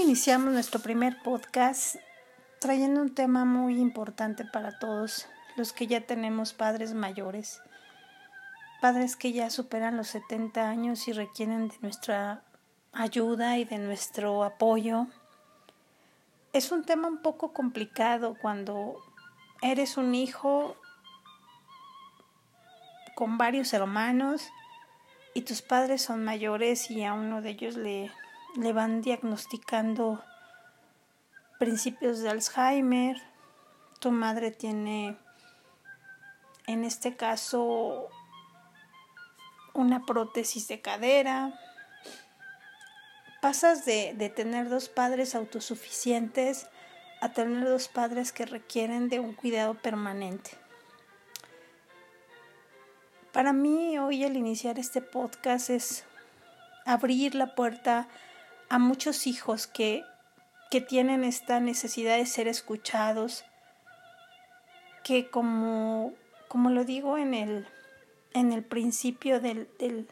Iniciamos nuestro primer podcast trayendo un tema muy importante para todos los que ya tenemos padres mayores, padres que ya superan los 70 años y requieren de nuestra ayuda y de nuestro apoyo. Es un tema un poco complicado cuando eres un hijo con varios hermanos y tus padres son mayores y a uno de ellos le le van diagnosticando principios de Alzheimer, tu madre tiene en este caso una prótesis de cadera, pasas de, de, tener dos padres autosuficientes a tener dos padres que requieren de un cuidado permanente. Para mí hoy el iniciar este podcast es abrir la puerta a muchos hijos que, que tienen esta necesidad de ser escuchados, que como, como lo digo en el, en el principio del, del,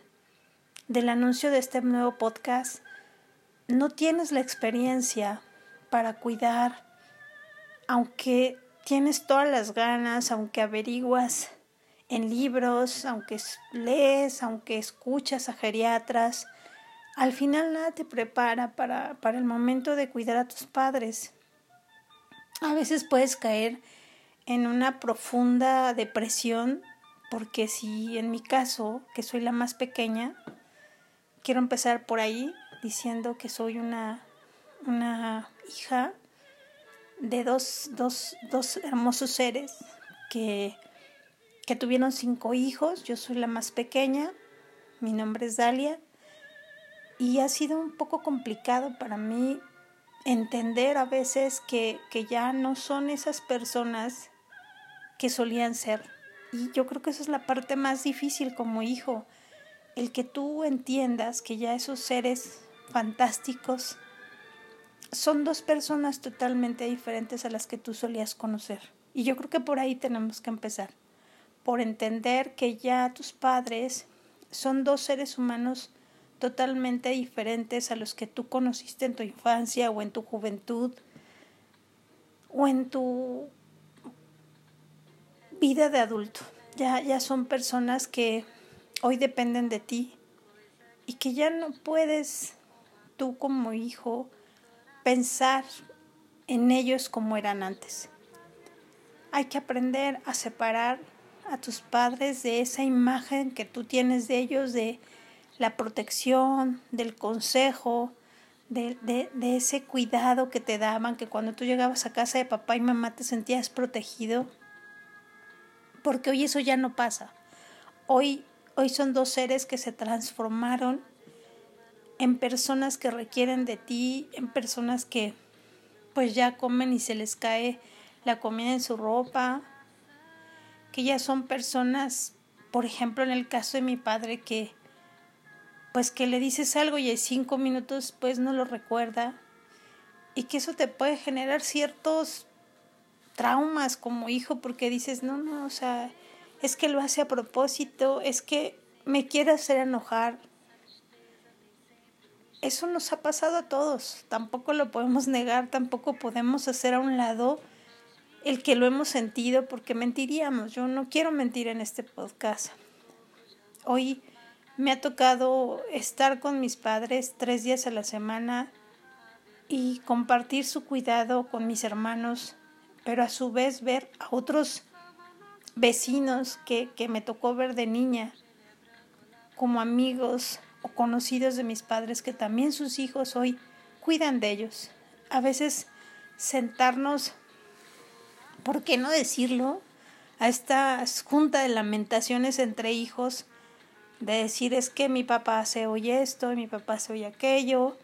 del anuncio de este nuevo podcast, no tienes la experiencia para cuidar, aunque tienes todas las ganas, aunque averiguas en libros, aunque lees, aunque escuchas a geriatras, al final nada te prepara para, para el momento de cuidar a tus padres. A veces puedes caer en una profunda depresión porque si en mi caso, que soy la más pequeña, quiero empezar por ahí diciendo que soy una, una hija de dos, dos, dos hermosos seres que, que tuvieron cinco hijos. Yo soy la más pequeña, mi nombre es Dalia y ha sido un poco complicado para mí entender a veces que, que ya no son esas personas que solían ser. Y yo creo que esa es la parte más difícil como hijo, el que tú entiendas que ya esos seres fantásticos son dos personas totalmente diferentes a las que tú solías conocer. Y yo creo que por ahí tenemos que empezar, por entender que ya tus padres son dos seres humanos totalmente diferentes a los que tú conociste en tu infancia o en tu juventud o en tu vida de adulto. Ya, ya son personas que hoy dependen de ti y que ya no puedes tú como hijo pensar en ellos como eran antes. Hay que aprender a separar a tus padres de esa imagen que tú tienes de ellos, de la protección, del consejo, de, de, ese cuidado que te daban, que cuando tú llegabas a casa de papá y mamá te sentías protegido, porque hoy eso ya no pasa. Hoy, hoy son dos seres que se transformaron en personas que requieren de ti, en personas que pues ya comen y se les cae la comida en su ropa, que ya son personas, por ejemplo en el caso de mi padre, que pues que le dices algo y en cinco minutos pues no lo recuerda y que eso te puede generar ciertos traumas como hijo porque dices, no, no, o sea, es que lo hace a propósito, es que me quiere hacer enojar. Eso nos ha pasado a todos, tampoco lo podemos negar, tampoco podemos hacer a un lado el que lo hemos sentido porque mentiríamos. Yo no quiero mentir en este podcast. Hoy me ha tocado estar con mis padres tres días a la semana y compartir su cuidado con mis hermanos, pero a su vez ver a otros vecinos que, que me tocó ver de niña como amigos o conocidos de mis padres que también sus hijos hoy cuidan de ellos. A veces sentarnos, ¿por qué no decirlo? A esta junta de lamentaciones entre hijos de decir es que mi papá hace hoy esto mi papá hace hoy aquello.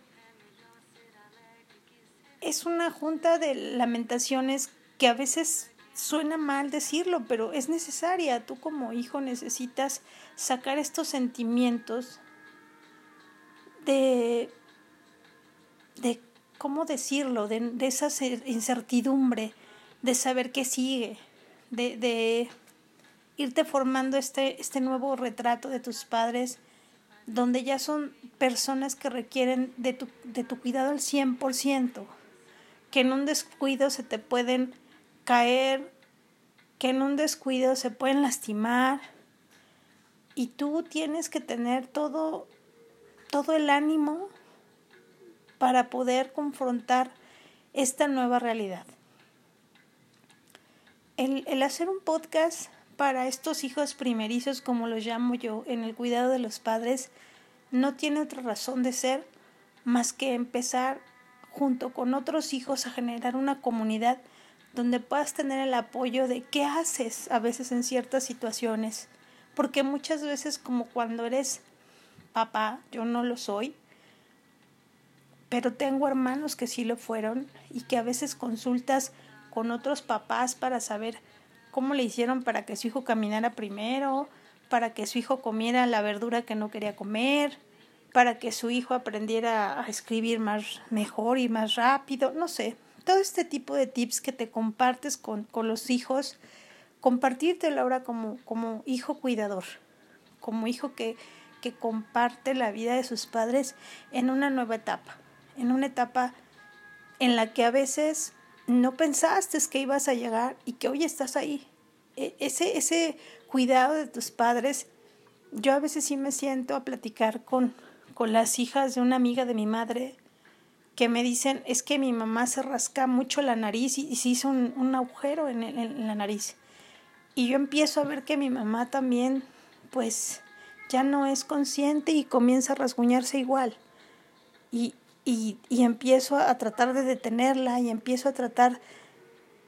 Es una junta de lamentaciones que a veces suena mal decirlo, pero es necesaria. Tú como hijo necesitas sacar estos sentimientos de, de ¿cómo decirlo? De, de esa incertidumbre, de saber qué sigue, de, de irte formando este, este nuevo retrato de tus padres donde ya son personas que requieren de tu, de tu cuidado al 100%, que en un descuido se te pueden caer, que en un descuido se pueden lastimar y tú tienes que tener todo, todo el ánimo para poder confrontar esta nueva realidad. El, el hacer un podcast para estos hijos primerizos, como los llamo yo, en el cuidado de los padres, no tiene otra razón de ser más que empezar junto con otros hijos a generar una comunidad donde puedas tener el apoyo de qué haces a veces en ciertas situaciones. Porque muchas veces como cuando eres papá, yo no lo soy, pero tengo hermanos que sí lo fueron y que a veces consultas con otros papás para saber cómo le hicieron para que su hijo caminara primero, para que su hijo comiera la verdura que no quería comer, para que su hijo aprendiera a escribir más mejor y más rápido, no sé, todo este tipo de tips que te compartes con, con los hijos, compartírtelo ahora como, como hijo cuidador, como hijo que, que comparte la vida de sus padres en una nueva etapa, en una etapa en la que a veces no pensaste que ibas a llegar y que hoy estás ahí. E, ese, ese cuidado de tus padres, yo a veces sí me siento a platicar con, con las hijas de una amiga de mi madre que me dicen es que mi mamá se rasca mucho la nariz y, se hizo un, agujero en, en, la nariz. Y yo empiezo a ver que mi mamá también, pues, ya no es consciente y comienza a rasguñarse igual. Y, y, y empiezo a tratar de detenerla y empiezo a tratar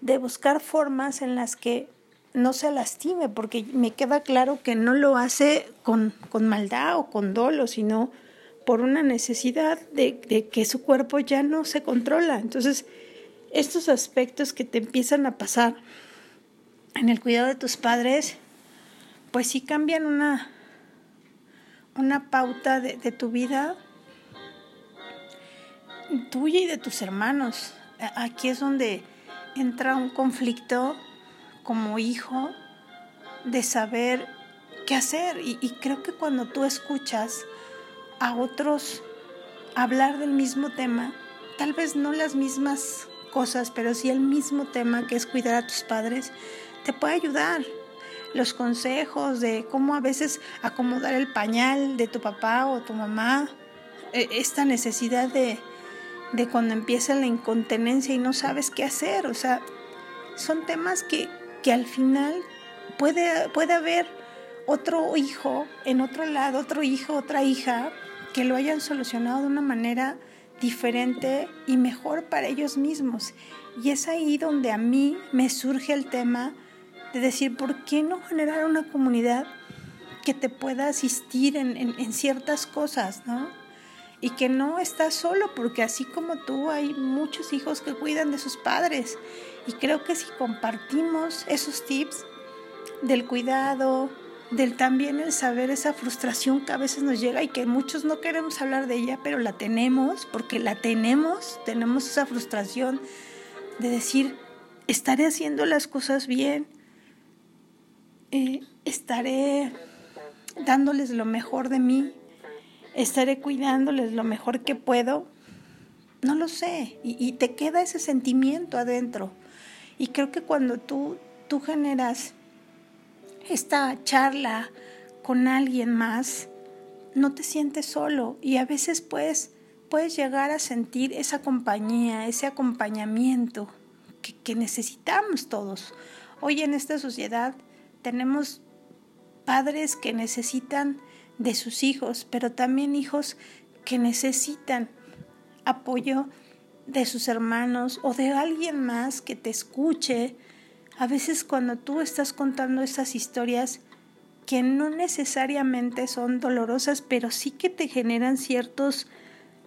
de buscar formas en las que no se lastime, porque me queda claro que no lo hace con, con maldad o con dolo, sino por una necesidad de, que su cuerpo ya no se controla. Entonces, estos aspectos que te empiezan a pasar en el cuidado de tus padres, pues sí cambian una, una pauta de, de tu vida, tuya y de tus hermanos. Aquí es donde entra un conflicto como hijo de saber qué hacer. Y, y creo que cuando tú escuchas a otros hablar del mismo tema, tal vez no las mismas cosas, pero sí el mismo tema que es cuidar a tus padres, te puede ayudar. Los consejos de cómo a veces acomodar el pañal de tu papá o tu mamá, e, esta necesidad de, de cuando empieza la incontinencia y no sabes qué hacer, o sea, son temas que, que al final puede, puede haber otro hijo en otro lado, otro hijo, otra hija, que lo hayan solucionado de una manera diferente y mejor para ellos mismos. Y es ahí donde a mí me surge el tema de decir, ¿por qué no generar una comunidad que te pueda asistir en, en ciertas cosas, ¿no? Y que no estás solo, porque así como tú hay muchos hijos que cuidan de sus padres. Y creo que si compartimos esos tips del cuidado, del también el saber esa frustración que a veces nos llega y que muchos no queremos hablar de ella, pero la tenemos, porque la tenemos, tenemos esa frustración de decir, estaré haciendo las cosas bien, eh, estaré dándoles lo mejor de mí, estaré cuidándoles lo mejor que puedo, no lo sé, y, te queda ese sentimiento adentro. Y creo que cuando tú, tú generas esta charla con alguien más, no te sientes solo y a veces puedes, puedes llegar a sentir esa compañía, ese acompañamiento que, que necesitamos todos. Hoy en esta sociedad tenemos padres que necesitan de sus hijos, pero también hijos que necesitan apoyo de sus hermanos o de alguien más que te escuche, a veces cuando tú estás contando esas historias que no necesariamente son dolorosas, pero sí que te generan ciertos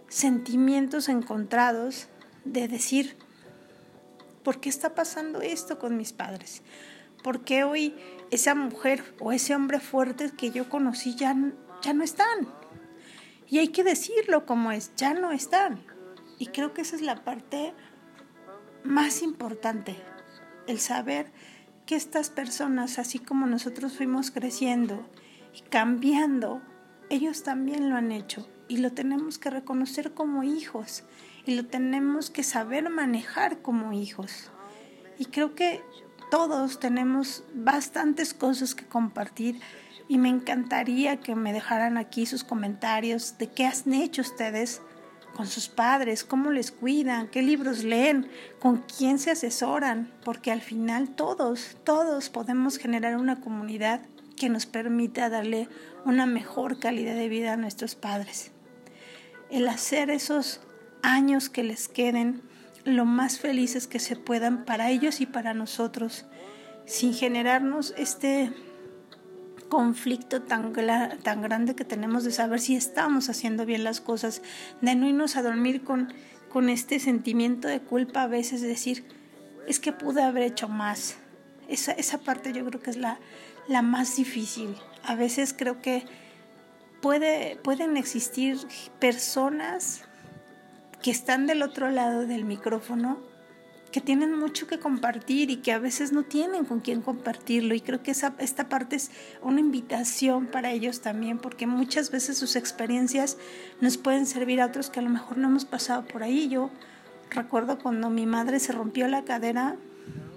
sentimientos encontrados de decir, ¿por qué está pasando esto con mis padres? ¿Por qué hoy esa mujer o ese hombre fuerte que yo conocí ya, ya no están? Y hay que decirlo como es, ya no están. Y creo que esa es la parte más importante, el saber que estas personas, así como nosotros fuimos creciendo y cambiando ellos también lo han hecho y lo tenemos que reconocer como hijos y lo tenemos que saber manejar como hijos. Y creo que todos tenemos bastantes cosas que compartir y me encantaría que me dejaran aquí sus comentarios de qué han hecho ustedes con sus padres, cómo les cuidan, qué libros leen, con quién se asesoran, porque al final todos, todos podemos generar una comunidad que nos permita darle una mejor calidad de vida a nuestros padres. El hacer esos años que les queden lo más felices que se puedan para ellos y para nosotros, sin generarnos este conflicto tan, tan grande que tenemos de saber si estamos haciendo bien las cosas, de no irnos a dormir con, con este sentimiento de culpa a veces, de decir, es que pude haber hecho más. Esa, esa parte yo creo que es la, la más difícil. A veces creo que puede, pueden existir personas que están del otro lado del micrófono que tienen mucho que compartir y que a veces no tienen con quién compartirlo. Y creo que esa, esta parte es una invitación para ellos también, porque muchas veces sus experiencias nos pueden servir a otros que a lo mejor no hemos pasado por ahí. Yo recuerdo cuando mi madre se rompió la cadera,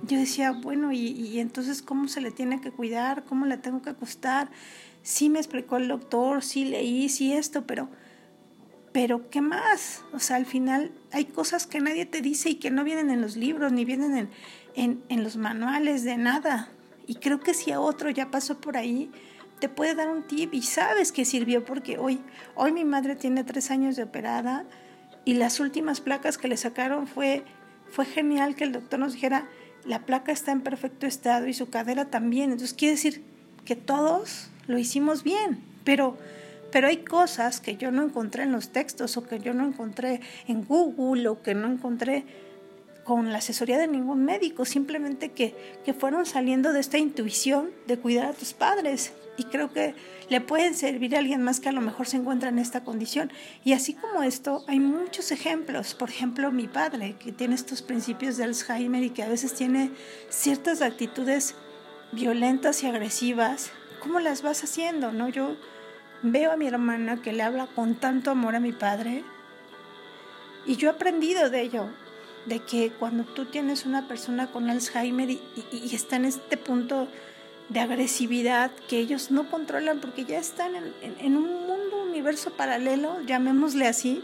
yo decía, bueno, ¿y, y entonces cómo se le tiene que cuidar? ¿Cómo le tengo que acostar? Sí me explicó el doctor, sí leí, sí esto, pero pero ¿qué más? O sea, al final hay cosas que nadie te dice y que no vienen en los libros, ni vienen en, en, los manuales de nada. Y creo que si a otro ya pasó por ahí, te puede dar un tip y sabes que sirvió porque hoy, hoy mi madre tiene tres años de operada y las últimas placas que le sacaron fue, fue genial que el doctor nos dijera, la placa está en perfecto estado y su cadera también. Entonces quiere decir que todos lo hicimos bien, pero pero hay cosas que yo no encontré en los textos o que yo no encontré en Google o que no encontré con la asesoría de ningún médico, simplemente que, que fueron saliendo de esta intuición de cuidar a tus padres. Y creo que le pueden servir a alguien más que a lo mejor se encuentra en esta condición. Y así como esto, hay muchos ejemplos. Por ejemplo, mi padre, que tiene estos principios de Alzheimer y que a veces tiene ciertas actitudes violentas y agresivas. ¿Cómo las vas haciendo? ¿No? Yo veo a mi hermana que le habla con tanto amor a mi padre. Y yo he aprendido de ello, de que cuando tú tienes una persona con Alzheimer y, está en este punto de agresividad que ellos no controlan porque ya están en, en un mundo, universo paralelo, llamémosle así,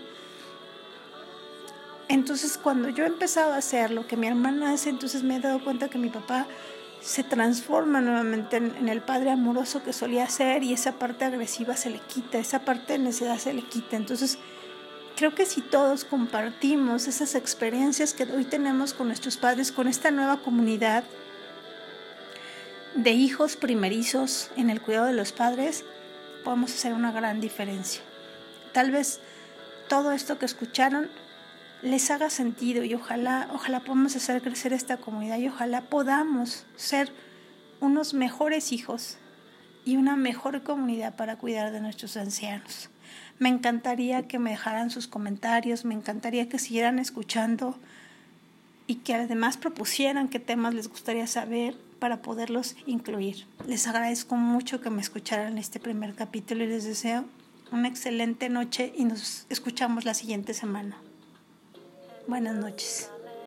entonces cuando yo he empezado a hacer lo que mi hermana hace, entonces me he dado cuenta que mi papá se transforma nuevamente en, el padre amoroso que solía ser y esa parte agresiva se le quita, esa parte de necesidad se le quita. Entonces, creo que si todos compartimos esas experiencias que hoy tenemos con nuestros padres, con esta nueva comunidad de hijos primerizos en el cuidado de los padres, podemos hacer una gran diferencia. Tal vez todo esto que escucharon les haga sentido y ojalá, ojalá podamos hacer crecer esta comunidad y ojalá podamos ser unos mejores hijos y una mejor comunidad para cuidar de nuestros ancianos. Me encantaría que me dejaran sus comentarios, me encantaría que siguieran escuchando y que además propusieran qué temas les gustaría saber para poderlos incluir. Les agradezco mucho que me escucharan este primer capítulo y les deseo una excelente noche y nos escuchamos la siguiente semana. Buenas noches.